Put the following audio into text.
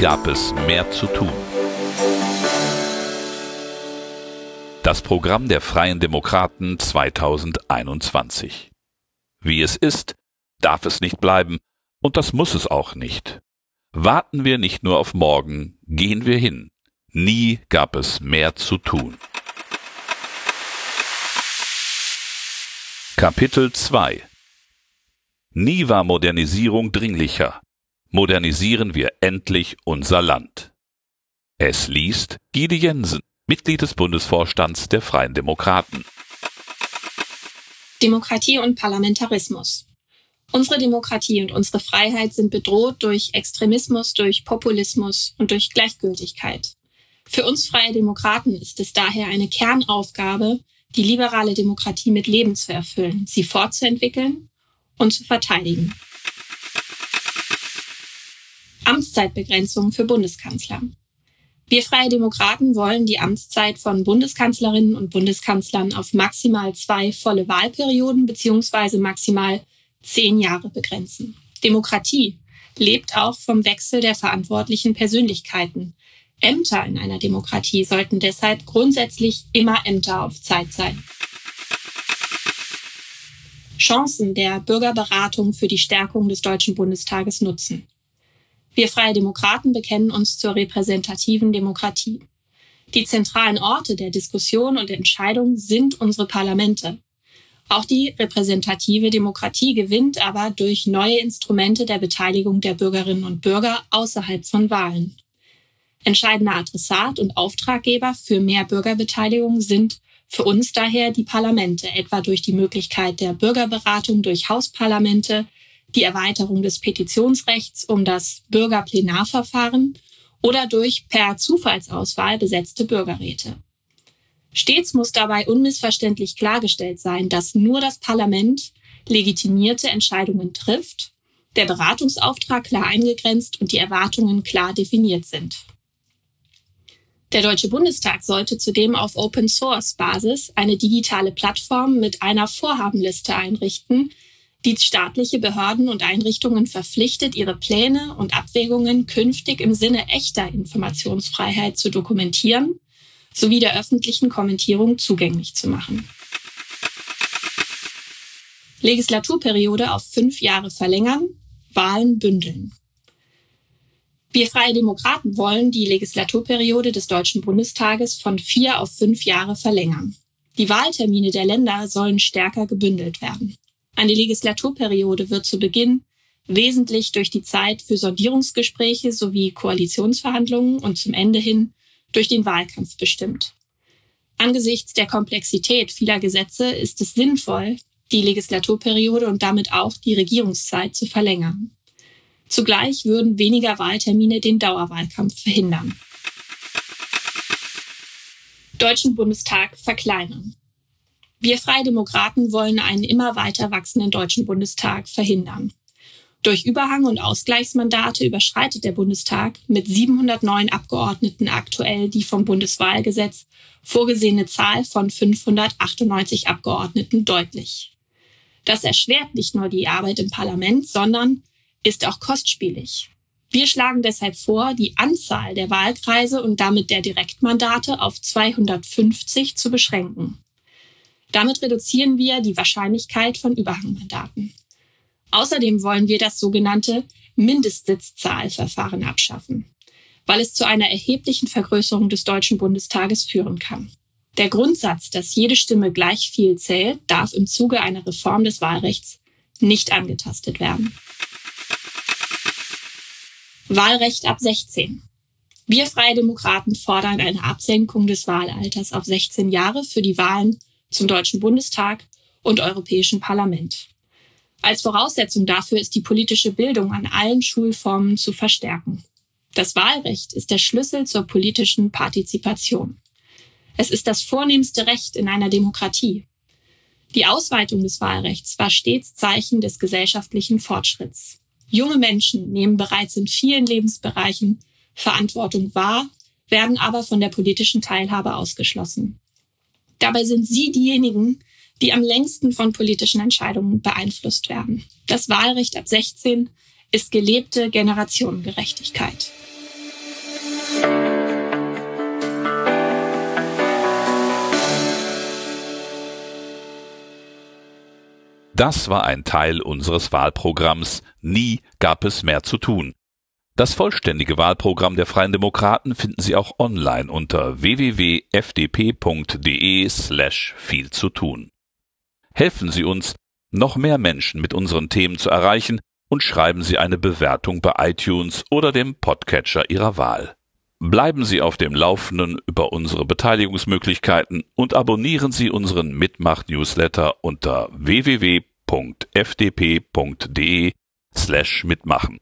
Gab es mehr zu tun. Das Programm der Freien Demokraten 2021. Wie es ist, darf es nicht bleiben, und das muss es auch nicht. Warten wir nicht nur auf morgen, gehen wir hin. Nie gab es mehr zu tun. Kapitel 2 Nie war Modernisierung dringlicher. Modernisieren wir endlich unser Land. Es liest Gide Jensen, Mitglied des Bundesvorstands der Freien Demokraten. Demokratie und Parlamentarismus. Unsere Demokratie und unsere Freiheit sind bedroht durch Extremismus, durch Populismus und durch Gleichgültigkeit. Für uns freie Demokraten ist es daher eine Kernaufgabe, die liberale Demokratie mit Leben zu erfüllen, sie fortzuentwickeln und zu verteidigen. Amtszeitbegrenzung für Bundeskanzler. Wir Freie Demokraten wollen die Amtszeit von Bundeskanzlerinnen und Bundeskanzlern auf maximal zwei volle Wahlperioden beziehungsweise maximal zehn Jahre begrenzen. Demokratie lebt auch vom Wechsel der verantwortlichen Persönlichkeiten. Ämter in einer Demokratie sollten deshalb grundsätzlich immer Ämter auf Zeit sein. Chancen der Bürgerberatung für die Stärkung des Deutschen Bundestages nutzen. Wir Freie Demokraten bekennen uns zur repräsentativen Demokratie. Die zentralen Orte der Diskussion und Entscheidung sind unsere Parlamente. Auch die repräsentative Demokratie gewinnt aber durch neue Instrumente der Beteiligung der Bürgerinnen und Bürger außerhalb von Wahlen. Entscheidender Adressat und Auftraggeber für mehr Bürgerbeteiligung sind für uns daher die Parlamente, etwa durch die Möglichkeit der Bürgerberatung durch Hausparlamente, die Erweiterung des Petitionsrechts um das Bürgerplenarverfahren oder durch per Zufallsauswahl besetzte Bürgerräte. Stets muss dabei unmissverständlich klargestellt sein, dass nur das Parlament legitimierte Entscheidungen trifft, der Beratungsauftrag klar eingegrenzt und die Erwartungen klar definiert sind. Der Deutsche Bundestag sollte zudem auf Open Source Basis eine digitale Plattform mit einer Vorhabenliste einrichten, die staatliche Behörden und Einrichtungen verpflichtet, ihre Pläne und Abwägungen künftig im Sinne echter Informationsfreiheit zu dokumentieren sowie der öffentlichen Kommentierung zugänglich zu machen. Legislaturperiode auf fünf Jahre verlängern, Wahlen bündeln. Wir Freie Demokraten wollen die Legislaturperiode des Deutschen Bundestages von vier auf fünf Jahre verlängern. Die Wahltermine der Länder sollen stärker gebündelt werden. Eine Legislaturperiode wird zu Beginn wesentlich durch die Zeit für Sondierungsgespräche sowie Koalitionsverhandlungen und zum Ende hin durch den Wahlkampf bestimmt. Angesichts der Komplexität vieler Gesetze ist es sinnvoll, die Legislaturperiode und damit auch die Regierungszeit zu verlängern. Zugleich würden weniger Wahltermine den Dauerwahlkampf verhindern. Deutschen Bundestag verkleinern. Wir Freie Demokraten wollen einen immer weiter wachsenden Deutschen Bundestag verhindern. Durch Überhang- und Ausgleichsmandate überschreitet der Bundestag mit 709 Abgeordneten aktuell die vom Bundeswahlgesetz vorgesehene Zahl von 598 Abgeordneten deutlich. Das erschwert nicht nur die Arbeit im Parlament, sondern ist auch kostspielig. Wir schlagen deshalb vor, die Anzahl der Wahlkreise und damit der Direktmandate auf 250 zu beschränken. Damit reduzieren wir die Wahrscheinlichkeit von Überhangmandaten. Außerdem wollen wir das sogenannte Mindestsitzzahlverfahren abschaffen, weil es zu einer erheblichen Vergrößerung des Deutschen Bundestages führen kann. Der Grundsatz, dass jede Stimme gleich viel zählt, darf im Zuge einer Reform des Wahlrechts nicht angetastet werden. Wahlrecht ab 16. Wir Freie Demokraten fordern eine Absenkung des Wahlalters auf 16 Jahre für die Wahlen zum Deutschen Bundestag und Europäischen Parlament. Als Voraussetzung dafür ist die politische Bildung an allen Schulformen zu verstärken. Das Wahlrecht ist der Schlüssel zur politischen Partizipation. Es ist das vornehmste Recht in einer Demokratie. Die Ausweitung des Wahlrechts war stets Zeichen des gesellschaftlichen Fortschritts. Junge Menschen nehmen bereits in vielen Lebensbereichen Verantwortung wahr, werden aber von der politischen Teilhabe ausgeschlossen. Dabei sind sie diejenigen, die am längsten von politischen Entscheidungen beeinflusst werden. Das Wahlrecht ab 16 ist gelebte Generationengerechtigkeit. Das war ein Teil unseres Wahlprogramms Nie gab es mehr zu tun. Das vollständige Wahlprogramm der Freien Demokraten finden Sie auch online unter www.fdp.de slash viel zu tun. Helfen Sie uns, noch mehr Menschen mit unseren Themen zu erreichen und schreiben Sie eine Bewertung bei iTunes oder dem Podcatcher Ihrer Wahl. Bleiben Sie auf dem Laufenden über unsere Beteiligungsmöglichkeiten und abonnieren Sie unseren Mitmach-Newsletter unter www.fdp.de slash mitmachen.